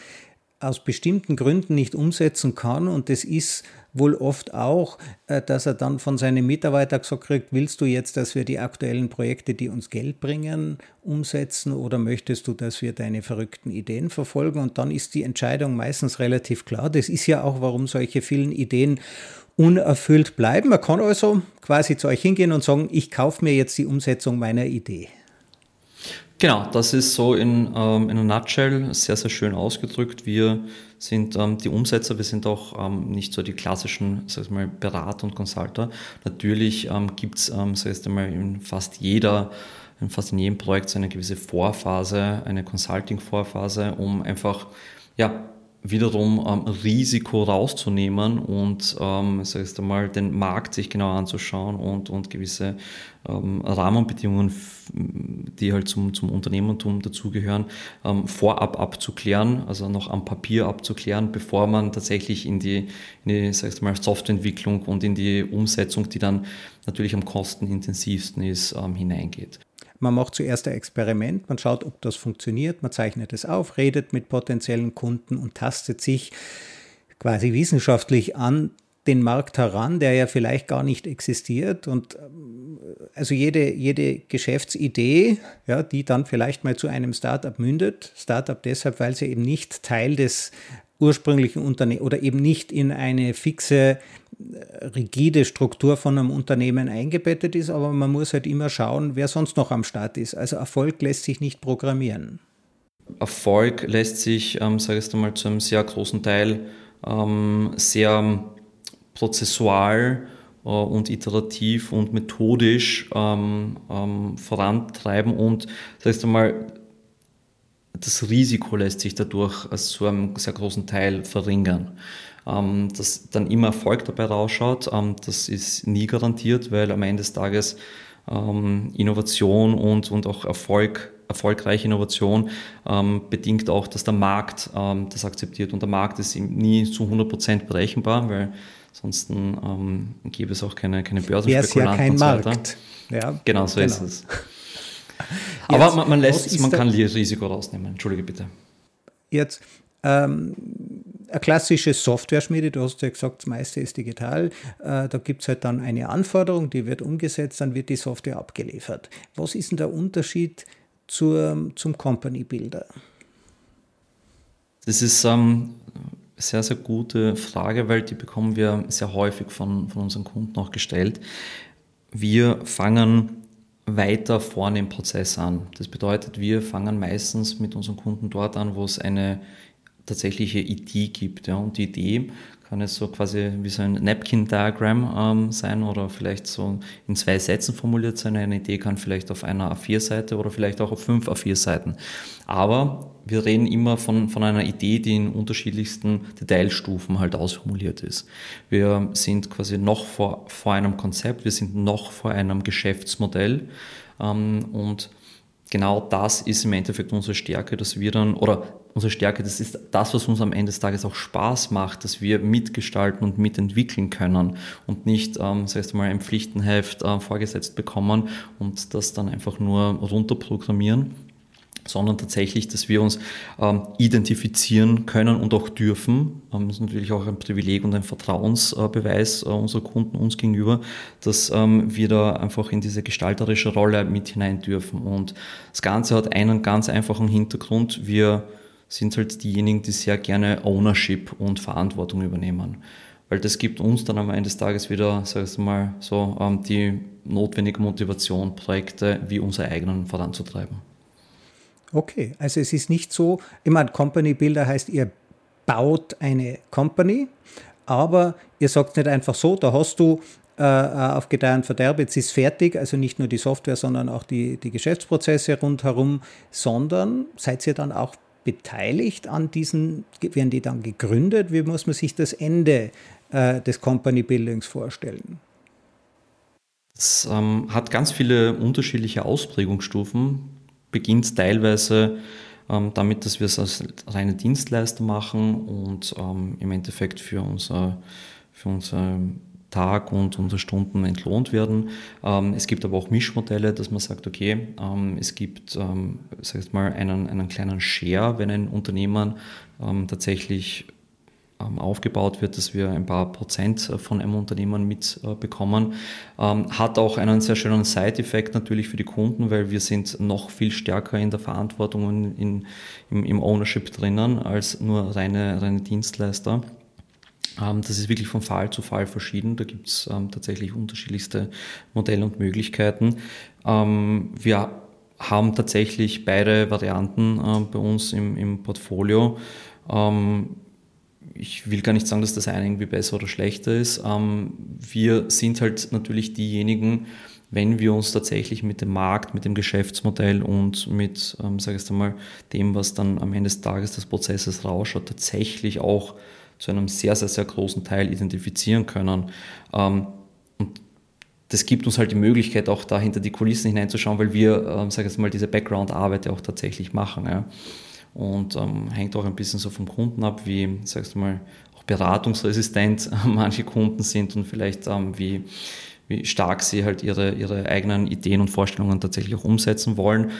aus bestimmten Gründen nicht umsetzen kann, und das ist wohl oft auch, äh, dass er dann von seinen Mitarbeitern gesagt kriegt, willst du jetzt, dass wir die aktuellen Projekte, die uns Geld bringen, umsetzen oder möchtest du, dass wir deine verrückten Ideen verfolgen? Und dann ist die Entscheidung meistens relativ klar. Das ist ja auch, warum solche vielen Ideen unerfüllt bleiben. Man kann also quasi zu euch hingehen und sagen, ich kaufe mir jetzt die Umsetzung meiner Idee. Genau, das ist so in, ähm, in einer Nutshell sehr, sehr schön ausgedrückt. Wir sind ähm, die Umsetzer, wir sind auch ähm, nicht so die klassischen sag ich mal, Berater und Consulter. Natürlich ähm, gibt es, ähm, sag ich mal, in fast jeder in fast in jedem Projekt so eine gewisse Vorphase, eine Consulting-Vorphase, um einfach ja, wiederum ähm, Risiko rauszunehmen und ähm, sag ich mal, den Markt sich genau anzuschauen und, und gewisse ähm, Rahmenbedingungen, die halt zum, zum Unternehmertum dazugehören, ähm, vorab abzuklären, also noch am Papier abzuklären, bevor man tatsächlich in die, in die sag ich mal, Softwareentwicklung und in die Umsetzung, die dann natürlich am kostenintensivsten ist, ähm, hineingeht. Man macht zuerst ein Experiment, man schaut, ob das funktioniert, man zeichnet es auf, redet mit potenziellen Kunden und tastet sich quasi wissenschaftlich an den Markt heran, der ja vielleicht gar nicht existiert. Und ähm, also jede, jede Geschäftsidee, ja, die dann vielleicht mal zu einem Startup mündet, Startup deshalb, weil sie eben nicht Teil des ursprünglichen Unternehmen oder eben nicht in eine fixe, äh, rigide Struktur von einem Unternehmen eingebettet ist, aber man muss halt immer schauen, wer sonst noch am Start ist. Also Erfolg lässt sich nicht programmieren. Erfolg lässt sich, ähm, sage ich mal, zu einem sehr großen Teil ähm, sehr prozessual äh, und iterativ und methodisch ähm, ähm, vorantreiben und das heißt einmal, das Risiko lässt sich dadurch zu einem sehr großen Teil verringern. Ähm, dass dann immer Erfolg dabei rausschaut, ähm, das ist nie garantiert, weil am Ende des Tages ähm, Innovation und, und auch Erfolg erfolgreiche Innovation ähm, bedingt auch, dass der Markt ähm, das akzeptiert. Und der Markt ist nie zu 100% berechenbar, weil sonst ähm, gäbe es auch keine, keine Börsenspekulanten ja kein und so weiter. Markt. Ja, genau, so genau. ist es. Aber man, man, lässt, man kann Risiko rausnehmen. Entschuldige bitte. Jetzt, ähm, eine klassische Software-Schmiede, du hast ja gesagt, das meiste ist digital. Äh, da gibt es halt dann eine Anforderung, die wird umgesetzt, dann wird die Software abgeliefert. Was ist denn der Unterschied zur, zum Company Builder? Das ist ähm, eine sehr, sehr gute Frage, weil die bekommen wir sehr häufig von, von unseren Kunden auch gestellt. Wir fangen weiter vorne im Prozess an. Das bedeutet, wir fangen meistens mit unseren Kunden dort an, wo es eine tatsächliche Idee gibt. Ja. Und die Idee kann es so quasi wie so ein Napkin-Diagramm ähm, sein oder vielleicht so in zwei Sätzen formuliert sein. Eine Idee kann vielleicht auf einer A4-Seite oder vielleicht auch auf fünf A4-Seiten. Aber wir reden immer von, von einer Idee, die in unterschiedlichsten Detailstufen halt ausformuliert ist. Wir sind quasi noch vor, vor einem Konzept, wir sind noch vor einem Geschäftsmodell ähm, und genau das ist im Endeffekt unsere Stärke, dass wir dann, oder unsere Stärke, das ist das, was uns am Ende des Tages auch Spaß macht, dass wir mitgestalten und mitentwickeln können und nicht, ähm, das heißt mal, ein Pflichtenheft äh, vorgesetzt bekommen und das dann einfach nur runterprogrammieren sondern tatsächlich, dass wir uns ähm, identifizieren können und auch dürfen. Ähm, das ist natürlich auch ein Privileg und ein Vertrauensbeweis äh, unserer Kunden uns gegenüber, dass ähm, wir da einfach in diese gestalterische Rolle mit hinein dürfen. Und das Ganze hat einen ganz einfachen Hintergrund. Wir sind halt diejenigen, die sehr gerne Ownership und Verantwortung übernehmen. Weil das gibt uns dann am Ende des Tages wieder, sag ich mal, so ähm, die notwendige Motivation, Projekte wie unsere eigenen voranzutreiben. Okay, also es ist nicht so, meine, Company Builder heißt, ihr baut eine Company, aber ihr sagt nicht einfach so, da hast du äh, auf Gedeih und Verderb, jetzt ist fertig, also nicht nur die Software, sondern auch die, die Geschäftsprozesse rundherum, sondern seid ihr dann auch beteiligt an diesen, werden die dann gegründet? Wie muss man sich das Ende äh, des Company Buildings vorstellen? Es ähm, hat ganz viele unterschiedliche Ausprägungsstufen beginnt teilweise ähm, damit, dass wir es als reine Dienstleister machen und ähm, im Endeffekt für unser, für unser Tag und unsere Stunden entlohnt werden. Ähm, es gibt aber auch Mischmodelle, dass man sagt, okay, ähm, es gibt, ähm, sag ich mal, einen, einen kleinen Share, wenn ein Unternehmen ähm, tatsächlich aufgebaut wird, dass wir ein paar Prozent von einem Unternehmen mitbekommen. Ähm, hat auch einen sehr schönen Side-Effekt natürlich für die Kunden, weil wir sind noch viel stärker in der Verantwortung und in, im, im Ownership drinnen als nur reine, reine Dienstleister. Ähm, das ist wirklich von Fall zu Fall verschieden. Da gibt es tatsächlich unterschiedlichste Modelle und Möglichkeiten. wir haben tatsächlich beide Varianten äh, bei uns im, im Portfolio ich will gar nicht sagen, dass das eine irgendwie besser oder schlechter ist. Ähm, wir sind halt natürlich diejenigen, wenn wir uns tatsächlich mit dem Markt, mit dem Geschäftsmodell und mit, ähm, sage ich mal, dem, was dann am Ende des Tages des Prozesses rausschaut, tatsächlich auch zu einem sehr, sehr, sehr großen Teil identifizieren können. Ähm, und das gibt uns halt die Möglichkeit, auch da hinter die Kulissen hineinzuschauen, weil wir, ähm, sage ich mal, diese Background-Arbeit auch tatsächlich machen. Ja und ähm, hängt auch ein bisschen so vom Kunden ab, wie, sagst du mal, auch beratungsresistent manche Kunden sind und vielleicht ähm, wie, wie stark sie halt ihre, ihre eigenen Ideen und Vorstellungen tatsächlich auch umsetzen wollen.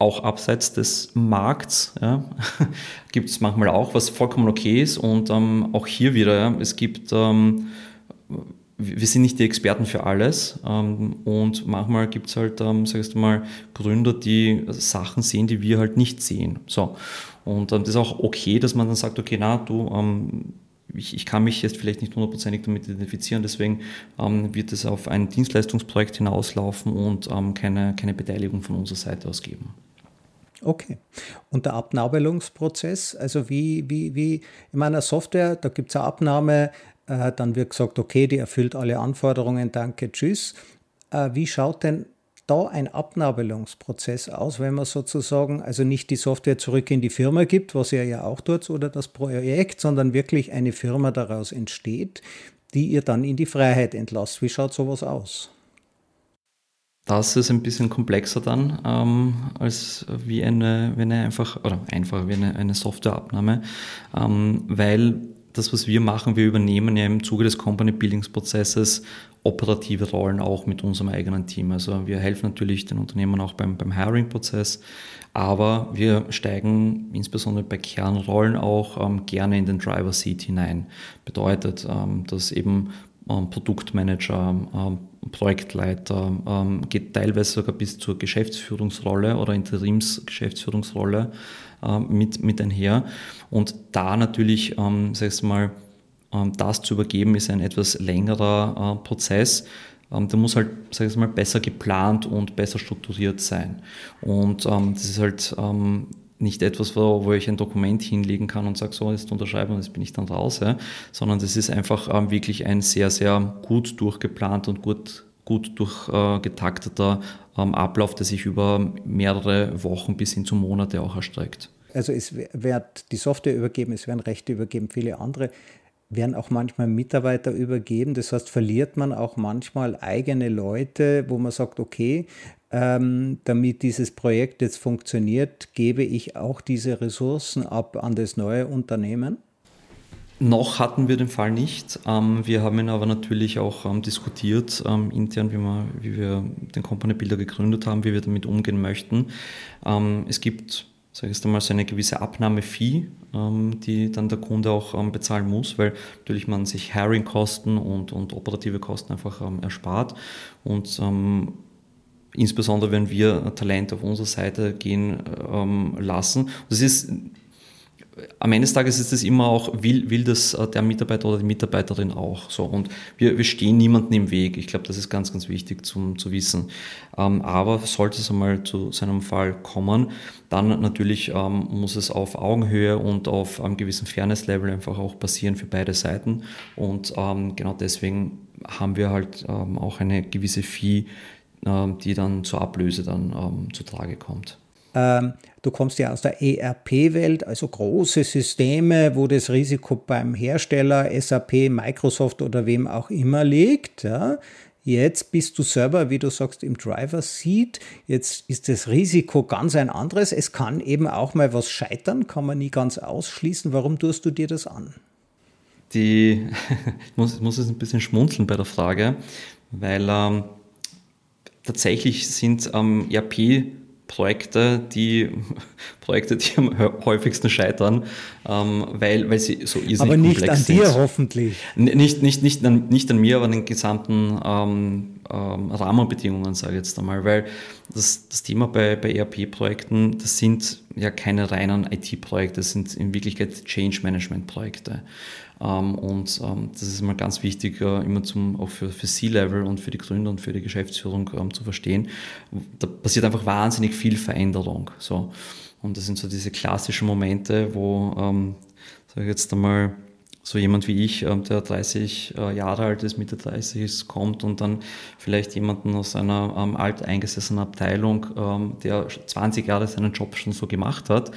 Auch abseits des Markts ja, gibt es manchmal auch, was vollkommen okay ist. Und ähm, auch hier wieder, ja, es gibt ähm, wir sind nicht die Experten für alles ähm, und manchmal gibt es halt, ähm, sagst du mal, Gründer, die Sachen sehen, die wir halt nicht sehen. So. Und ähm, das ist auch okay, dass man dann sagt, okay, na, du, ähm, ich, ich kann mich jetzt vielleicht nicht hundertprozentig damit identifizieren, deswegen ähm, wird es auf ein Dienstleistungsprojekt hinauslaufen und ähm, keine, keine Beteiligung von unserer Seite aus geben. Okay. Und der Abnabelungsprozess, also wie, wie, wie in meiner Software, da gibt es eine Abnahme, Äh, dann wird gesagt, okay, die erfüllt alle Anforderungen, danke, tschüss. Äh, wie schaut denn da ein Abnabelungsprozess aus, wenn man sozusagen also nicht die Software zurück in die Firma gibt, was ihr ja auch tut, oder das Projekt, sondern wirklich eine Firma daraus entsteht, die ihr dann in die Freiheit entlasst. Wie schaut sowas aus? Das ist ein bisschen komplexer dann ähm, als wie eine, wie eine einfach, oder einfach wie eine, eine Softwareabnahme, ähm, weil das, was wir machen, wir übernehmen ja im Zuge des Company Buildings Prozesses operative Rollen auch mit unserem eigenen Team. Also wir helfen natürlich den Unternehmen auch beim, beim Hiring-Prozess, aber wir steigen insbesondere bei Kernrollen auch ähm, gerne in den Driver Seat hinein. Bedeutet, ähm, dass eben ähm, Produktmanager, ähm, Projektleiter, ähm, geht teilweise sogar bis zur Geschäftsführungsrolle oder Interimsgeschäftsführungsrolle äh, mit, mit einher. Und da natürlich, ähm, sag ich mal, ähm, das zu übergeben, ist ein etwas längerer äh, Prozess. Ähm, der muss halt, sag ich mal, besser geplant und besser strukturiert sein. Und ähm, das ist halt ähm, nicht etwas, wo, wo, ich ein Dokument hinlegen kann und sage, so, jetzt unterschreiben und jetzt bin ich dann raus, ja? sondern das ist einfach ähm, wirklich ein sehr, sehr gut durchgeplant und gut, gut durchgetakteter äh, ähm, Ablauf, der sich über mehrere Wochen bis hin zu Monate auch erstreckt. Also es wird die Software übergeben, es werden Rechte übergeben, viele andere werden auch manchmal Mitarbeiter übergeben. Das heißt, verliert man auch manchmal eigene Leute, wo man sagt, okay, ähm, damit dieses Projekt jetzt funktioniert, gebe ich auch diese Ressourcen ab an das neue Unternehmen? Noch hatten wir den Fall nicht. Ähm, wir haben ihn aber natürlich auch ähm, diskutiert ähm, intern, wie wir, wie wir den Company Builder gegründet haben, wie wir damit umgehen möchten. Es gibt sage ich mal, so eine gewisse Abnahmefee, ähm, die dann der Kunde auch ähm, bezahlen muss, weil natürlich man sich Hiring-Kosten und, und operative Kosten einfach ähm, erspart. Und ähm, insbesondere wenn wir Talente auf unserer Seite gehen ähm, lassen. Das ist am Ende des Tages ist es immer auch, will, will das äh, der Mitarbeiter oder die Mitarbeiterin auch. So. Und wir, wir stehen niemanden im Weg. Ich glaube, das ist ganz, ganz wichtig zum, zu wissen. Ähm, aber sollte es einmal zu seinem Fall kommen, dann natürlich ähm, muss es auf Augenhöhe und auf einem gewissen Fairness-Level einfach auch passieren für beide Seiten. Und ähm, genau deswegen haben wir halt ähm, auch eine gewisse Fee, ähm, die dann zur Ablöse dann ähm, zu kommt. Ähm, du kommst ja aus der ERP-Welt, also große Systeme, wo das Risiko beim Hersteller, SAP, Microsoft oder wem auch immer liegt. Jetzt bist du selber, wie du sagst, im Driver Seat. Jetzt ist das Risiko ganz ein anderes. Es kann eben auch mal was scheitern, kann man nie ganz ausschließen. Warum tust du dir das an? Die, ich muss, muss jetzt ein bisschen schmunzeln bei der Frage, weil ähm, tatsächlich sind ähm, ERP Projekte, die Projekte, die am häufigsten scheitern, ähm, weil, weil sie so irrsinnig Aber nicht komplex an sind. dir hoffentlich. Nicht, nicht, nicht, an, nicht an mir, aber an den gesamten ähm, ähm, Rahmenbedingungen, sage ich jetzt einmal, weil das, das Thema bei, bei ERP-Projekten, das sind ja keine reinen IT-Projekte, das sind in Wirklichkeit Change-Management-Projekte. Ähm, und ähm, das ist immer ganz wichtig, äh, immer zum, auch für, für C-Level und für die Gründer und für die Geschäftsführung ähm, zu verstehen. Da passiert einfach wahnsinnig viel Veränderung. So. Und das sind so diese klassischen Momente, wo, ähm, sage ich jetzt einmal, so jemand wie ich, der 30 äh, Jahre alt ist, Mitte 30 ist, kommt und dann vielleicht jemanden aus einer ähm, alteingesessenen Abteilung, ähm, der 20 Jahre seinen Job schon so gemacht hat,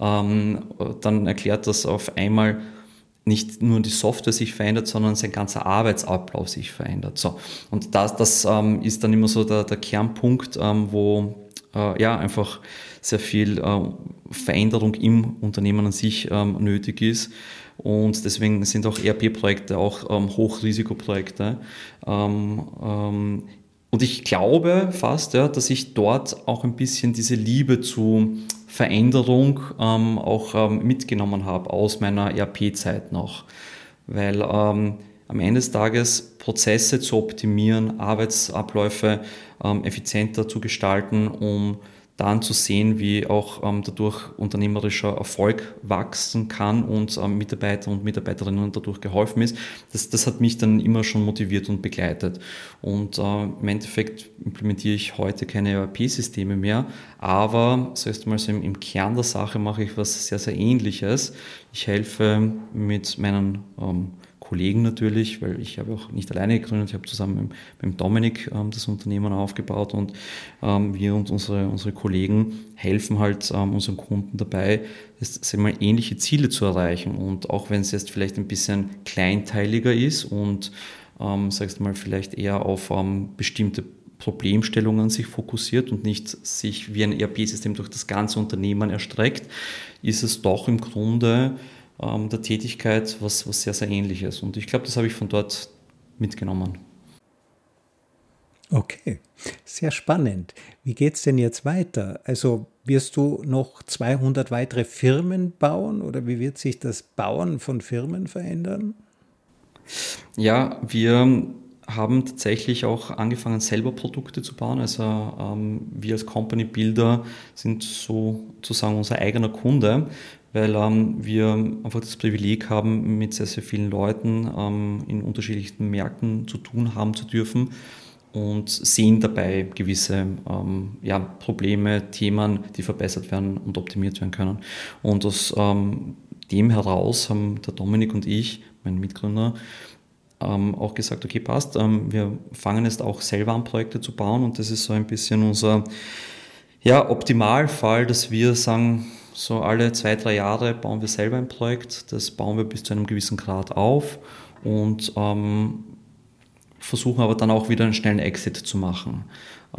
ähm, dann erklärt das auf einmal, nicht nur die Software sich verändert, sondern sein ganzer Arbeitsablauf sich verändert. So. Und das, das ähm, ist dann immer so der, der Kernpunkt, ähm, wo äh, ja einfach sehr viel äh, Veränderung im Unternehmen an sich ähm, nötig ist. Und deswegen sind auch ERP-Projekte auch ähm, Hochrisikoprojekte. Ähm, ähm, und ich glaube fast, ja, dass ich dort auch ein bisschen diese Liebe zu Veränderung ähm, auch ähm, mitgenommen habe aus meiner ERP-Zeit noch. Weil ähm, am Ende des Tages Prozesse zu optimieren, Arbeitsabläufe ähm, effizienter zu gestalten, um dann zu sehen, wie auch ähm, dadurch unternehmerischer Erfolg wachsen kann und ähm, Mitarbeiter und Mitarbeiterinnen dadurch geholfen ist. Das, das hat mich dann immer schon motiviert und begleitet. Und äh, im Endeffekt implementiere ich heute keine ERP-Systeme mehr, aber zuerst mal so im, im, Kern der Sache mache ich was sehr, sehr ähnliches. Ich helfe mit meinen ähm, Kollegen natürlich, weil ich habe auch nicht alleine gegründet, ich habe zusammen mit, mit Dominik ähm, das Unternehmen aufgebaut und ähm, wir und unsere, unsere Kollegen helfen halt ähm, unseren Kunden dabei, das, mal, ähnliche Ziele zu erreichen. Und auch wenn es jetzt vielleicht ein bisschen kleinteiliger ist und ähm, sagst mal, vielleicht eher auf ähm, bestimmte Problemstellungen sich fokussiert und nicht sich wie ein ERP-System durch das ganze Unternehmen erstreckt, ist es doch im Grunde ähm, der Tätigkeit was, was sehr, sehr ähnliches. Und ich glaube, das habe ich von dort mitgenommen. Okay, sehr spannend. Wie geht es denn jetzt weiter? Also wirst du noch 200 weitere Firmen bauen oder wie wird sich das Bauen von Firmen verändern? Ja, wir haben tatsächlich auch angefangen, selber Produkte zu bauen. Also ähm, wir als Company Builder sind sozusagen unser eigener Kunde, weil ähm, wir einfach das Privileg haben, mit sehr, sehr vielen Leuten ähm, in unterschiedlichsten Märkten zu tun haben zu dürfen und sehen dabei gewisse ähm, ja, Probleme, Themen, die verbessert werden und optimiert werden können. Und aus ähm, dem heraus haben der Dominik und ich, mein Mitgründer, ähm, auch gesagt, okay, passt, ähm, wir fangen jetzt auch selber an, Projekte zu bauen und das ist so ein bisschen unser ja, Optimalfall, dass wir sagen, so alle zwei, drei Jahre bauen wir selber ein Projekt, das bauen wir bis zu einem gewissen Grad auf und ähm, versuchen aber dann auch wieder einen schnellen Exit zu machen.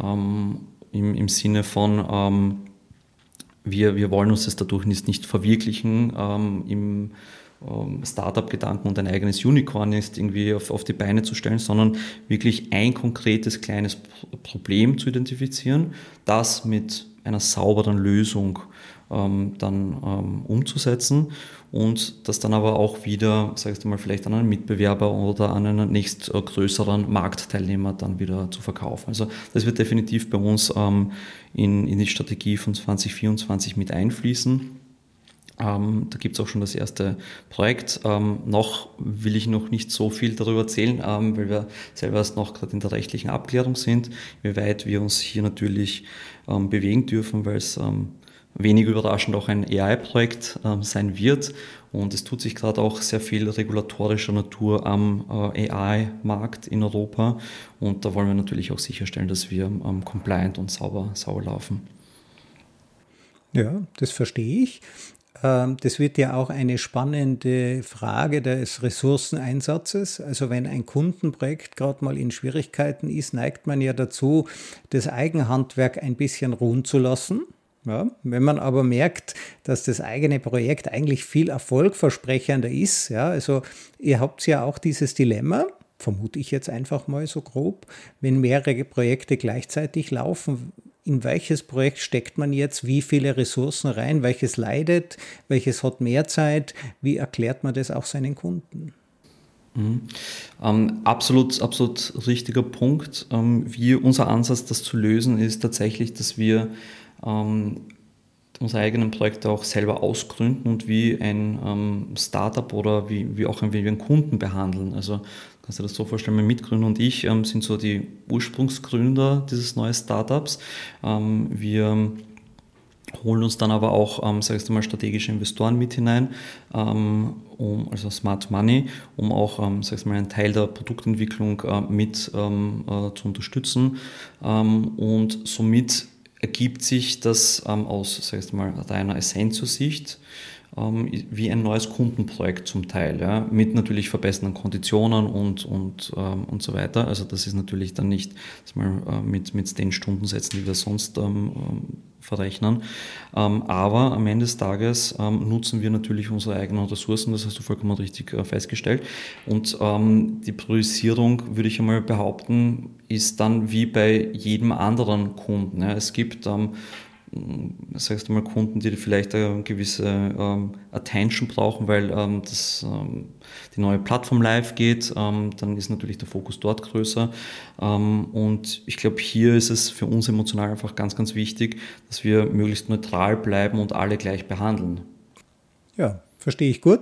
Ähm, im, Im Sinne von, ähm, wir, wir wollen uns das dadurch nicht, nicht verwirklichen ähm, im ähm, Startup-Gedanken und ein eigenes Unicorn ist irgendwie auf, auf die Beine zu stellen, sondern wirklich ein konkretes kleines Problem zu identifizieren, das mit einer sauberen Lösung ähm, dann ähm, umzusetzen und das dann aber auch wieder, sagst du mal, vielleicht an einen Mitbewerber oder an einen nächst größeren Marktteilnehmer dann wieder zu verkaufen. Also das wird definitiv bei uns ähm, in, in die Strategie von 2024 mit einfließen. Ähm, da gibt es auch schon das erste Projekt. Ähm, noch will ich noch nicht so viel darüber erzählen, ähm, weil wir selber erst noch gerade in der rechtlichen Abklärung sind, wie weit wir uns hier natürlich ähm, bewegen dürfen, weil es ähm, wenig überraschend auch ein AI-Projekt ähm, sein wird. Und es tut sich gerade auch sehr viel regulatorischer Natur am äh, AI-Markt in Europa. Und da wollen wir natürlich auch sicherstellen, dass wir compliant und sauber, sauber laufen. Ja, das verstehe ich. Ähm, das wird ja auch eine spannende Frage des Ressourceneinsatzes. Also wenn ein Kundenprojekt gerade mal in Schwierigkeiten ist, neigt man ja dazu, das Eigenhandwerk ein bisschen ruhen zu lassen. Ja, wenn man aber merkt, dass das eigene Projekt eigentlich viel erfolgversprechender ist, ja, also ihr habt ja auch dieses Dilemma, vermute ich jetzt einfach mal so grob, wenn mehrere Projekte gleichzeitig laufen, in welches Projekt steckt man jetzt, wie viele Ressourcen rein, welches leidet, welches hat mehr Zeit, wie erklärt man das auch seinen Kunden? Mhm. Ähm, absolut, absolut richtiger Punkt. Ähm, wie unser Ansatz, das zu lösen, ist tatsächlich, dass wir ähm, unsere eigenen Projekte auch selber ausgründen und wie ein ähm, Startup oder wie, wie auch ein, wie einen Kunden behandeln. Also kannst du dir das so vorstellen, mein Mitgründer und ich ähm, sind so die Ursprungsgründer dieses neuen Startups. Ähm, wir holen uns dann aber auch, ähm, sag ich mal, strategische Investoren mit hinein, ähm, um, also Smart Money, um auch, ähm, sag ich mal, einen Teil der Produktentwicklung äh, mit ähm, äh, zu unterstützen. Ähm, und somit ergibt sich das ähm, aus, sag ich mal, einer Essentio-Sicht ähm, wie ein neues Kundenprojekt zum Teil, ja, mit natürlich verbesserten Konditionen und, und, ähm, und so weiter. Also das ist natürlich dann nicht mal, äh, mit, mit den Stundensätzen, die wir sonst ähm, ähm verrechnen. Ähm, aber am Ende des Tages ähm, nutzen wir natürlich unsere eigenen Ressourcen, das hast du vollkommen richtig äh, festgestellt. Und die Priorisierung, würde ich einmal behaupten, ist dann wie bei jedem anderen Kunden. Es gibt sagst du mal, Kunden, die vielleicht eine gewisse ähm, Attention brauchen, weil ähm, das, ähm, die neue Plattform live geht, ähm, dann ist natürlich der Fokus dort größer. Ähm, und ich glaube, hier ist es für uns emotional einfach ganz, ganz wichtig, dass wir möglichst neutral bleiben und alle gleich behandeln. Ja, verstehe ich gut.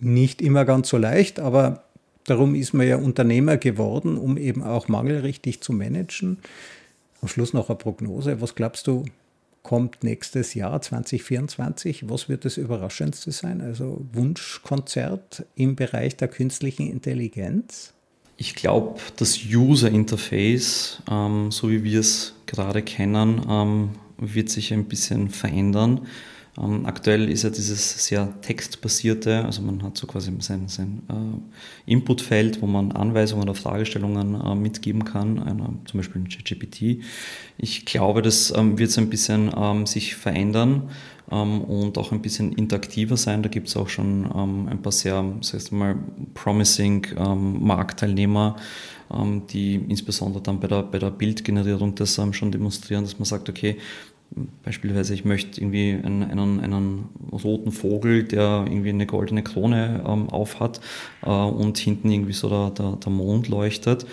Nicht immer ganz so leicht, aber darum ist man ja Unternehmer geworden, um eben auch Mangel richtig zu managen. Am Schluss noch eine Prognose. Was glaubst du, kommt nächstes Jahr 2024. Was wird das Überraschendste sein? Also Wunschkonzert im Bereich der künstlichen Intelligenz? Ich glaube, das User Interface, ähm, so wie wir es gerade kennen, ähm, wird sich ein bisschen verändern. Ähm, aktuell ist ja dieses sehr textbasierte, also man hat so quasi sein, sein äh, Inputfeld, wo man Anweisungen oder Fragestellungen äh, mitgeben kann, einer, zum Beispiel ein ChatGPT. Ich glaube, das ähm, wird so ein bisschen ähm, sich verändern ähm, und auch ein bisschen interaktiver sein. Da gibt es auch schon ähm, ein paar sehr, sag ich mal, promising ähm, Marktteilnehmer, die insbesondere dann bei der, bei der Bildgenerierung das schon demonstrieren, dass man sagt, okay, Beispielsweise, ich möchte irgendwie einen, einen, einen, roten Vogel, der irgendwie eine goldene Krone ähm, aufhat äh, und hinten irgendwie so der, der, der, Mond leuchtet.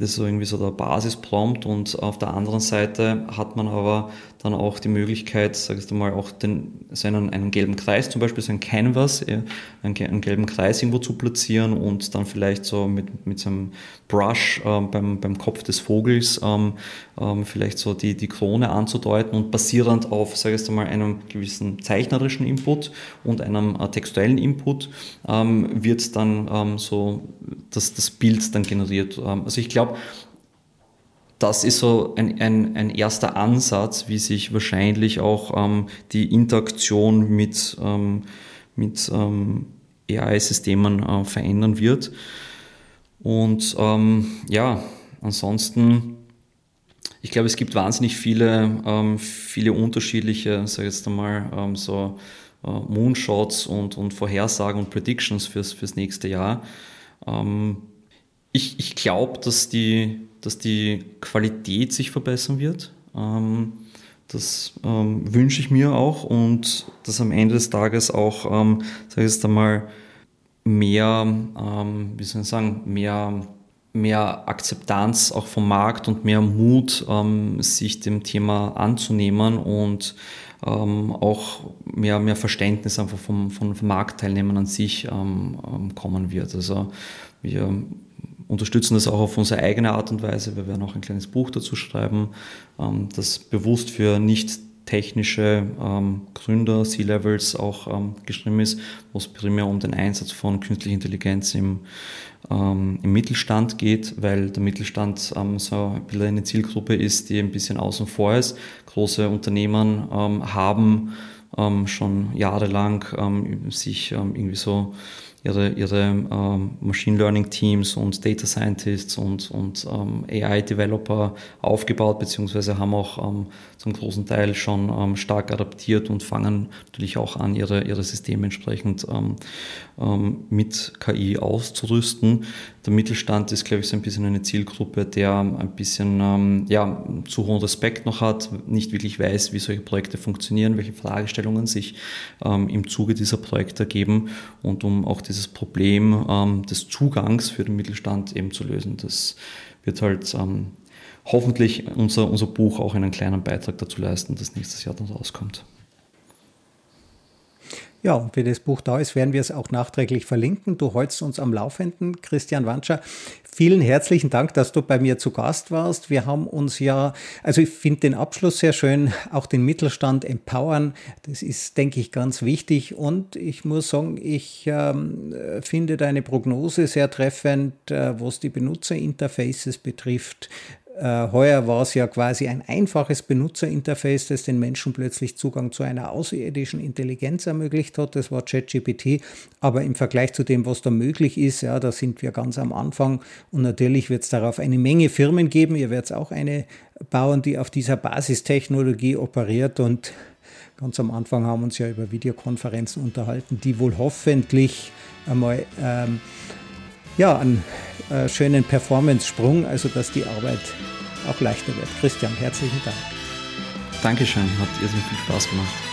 Das ist so irgendwie so der Basisprompt und auf der anderen Seite hat man aber dann auch die Möglichkeit, sag ich mal, auch den, so einen, gelben Kreis, zum Beispiel so ein Canvas, einen, gelben Kreis irgendwo zu platzieren und dann vielleicht so mit, mit so einem Brush ähm, beim, beim Kopf des Vogels ähm, ähm, vielleicht so die, die Krone anzudeuten und basierend auf, sage ich mal, einem gewissen zeichnerischen Input und einem äh, textuellen Input ähm, wird dann ähm, so das, das Bild dann generiert. Ähm, also ich glaube, das ist so ein, ein, ein erster Ansatz, wie sich wahrscheinlich auch ähm, die Interaktion mit, ähm, mit ähm, AI-Systemen äh, verändern wird. Und ähm, ja, ansonsten, ich glaube, es gibt wahnsinnig viele, ähm, viele unterschiedliche, sag jetzt einmal, ähm, so äh, Moonshots und, und Vorhersagen und Predictions fürs, fürs nächste Jahr. Ich ich glaube, dass die dass die Qualität sich verbessern wird. Ähm, das ähm, wünsche ich mir auch und dass am Ende des Tages auch, ähm, sage ich jetzt einmal, mehr, ähm, wie soll ich sagen, mehr, mehr Akzeptanz auch vom Markt und mehr Mut, ähm, sich dem Thema anzunehmen und ähm, auch mehr, mehr Verständnis einfach vom, von, Marktteilnehmern an sich ähm, kommen wird. Also wir unterstützen das auch auf unsere eigene Art und Weise. Wir werden auch ein kleines Buch dazu schreiben, ähm, das bewusst für nicht technische ähm, Gründer, C-Levels auch ähm, geschrieben ist, wo es primär um den Einsatz von künstlicher Intelligenz im, im Mittelstand geht, weil der Mittelstand so eine Zielgruppe ist, die ein bisschen außen vor ist. Große Unternehmen haben schon jahrelang sich irgendwie so ihre, ihre ähm, Machine Learning Teams und Data Scientists und, und ähm, AI Developer aufgebaut, beziehungsweise haben auch ähm, zum großen Teil schon ähm, stark adaptiert und fangen natürlich auch an, ihre, ihre Systeme entsprechend ähm, ähm, mit KI auszurüsten. Der Mittelstand ist, glaube ich, so ein bisschen eine Zielgruppe, der ein bisschen ja, zu hohen Respekt noch hat, nicht wirklich weiß, wie solche Projekte funktionieren, welche Fragestellungen sich im Zuge dieser Projekte ergeben und um auch dieses Problem ähm, des Zugangs für den Mittelstand eben zu lösen. Das wird halt ähm, hoffentlich unser, unser Buch auch einen kleinen Beitrag dazu leisten, dass nächstes Jahr dann rauskommt. Ja, und wenn das Buch da ist, werden wir es auch nachträglich verlinken. Du holst uns am Laufenden, Christian Wanscher. Vielen herzlichen Dank, dass du bei mir zu Gast warst. Wir haben uns ja, also ich finde den Abschluss sehr schön, auch den Mittelstand empowern. Das ist, denke ich, ganz wichtig. Und ich muss sagen, ich ähm, finde deine Prognose sehr treffend, äh, was die Benutzerinterfaces betrifft. Äh, heuer war es ja quasi ein einfaches Benutzerinterface, das den Menschen plötzlich Zugang zu einer außerirdischen Intelligenz ermöglicht hat. Das war ChatGPT. Aber im Vergleich zu dem, was da möglich ist, ja, da sind wir ganz am Anfang. Und natürlich wird es darauf eine Menge Firmen geben. Ihr werdet auch eine bauen, die auf dieser Basistechnologie operiert. Und ganz am Anfang haben wir uns ja über Videokonferenzen unterhalten, die wohl hoffentlich einmal ähm, ja, einen äh, schönen Performance-Sprung, also dass die Arbeit auch leichter wird. Christian, herzlichen Dank. Dankeschön, hat irrsinnig viel Spaß gemacht.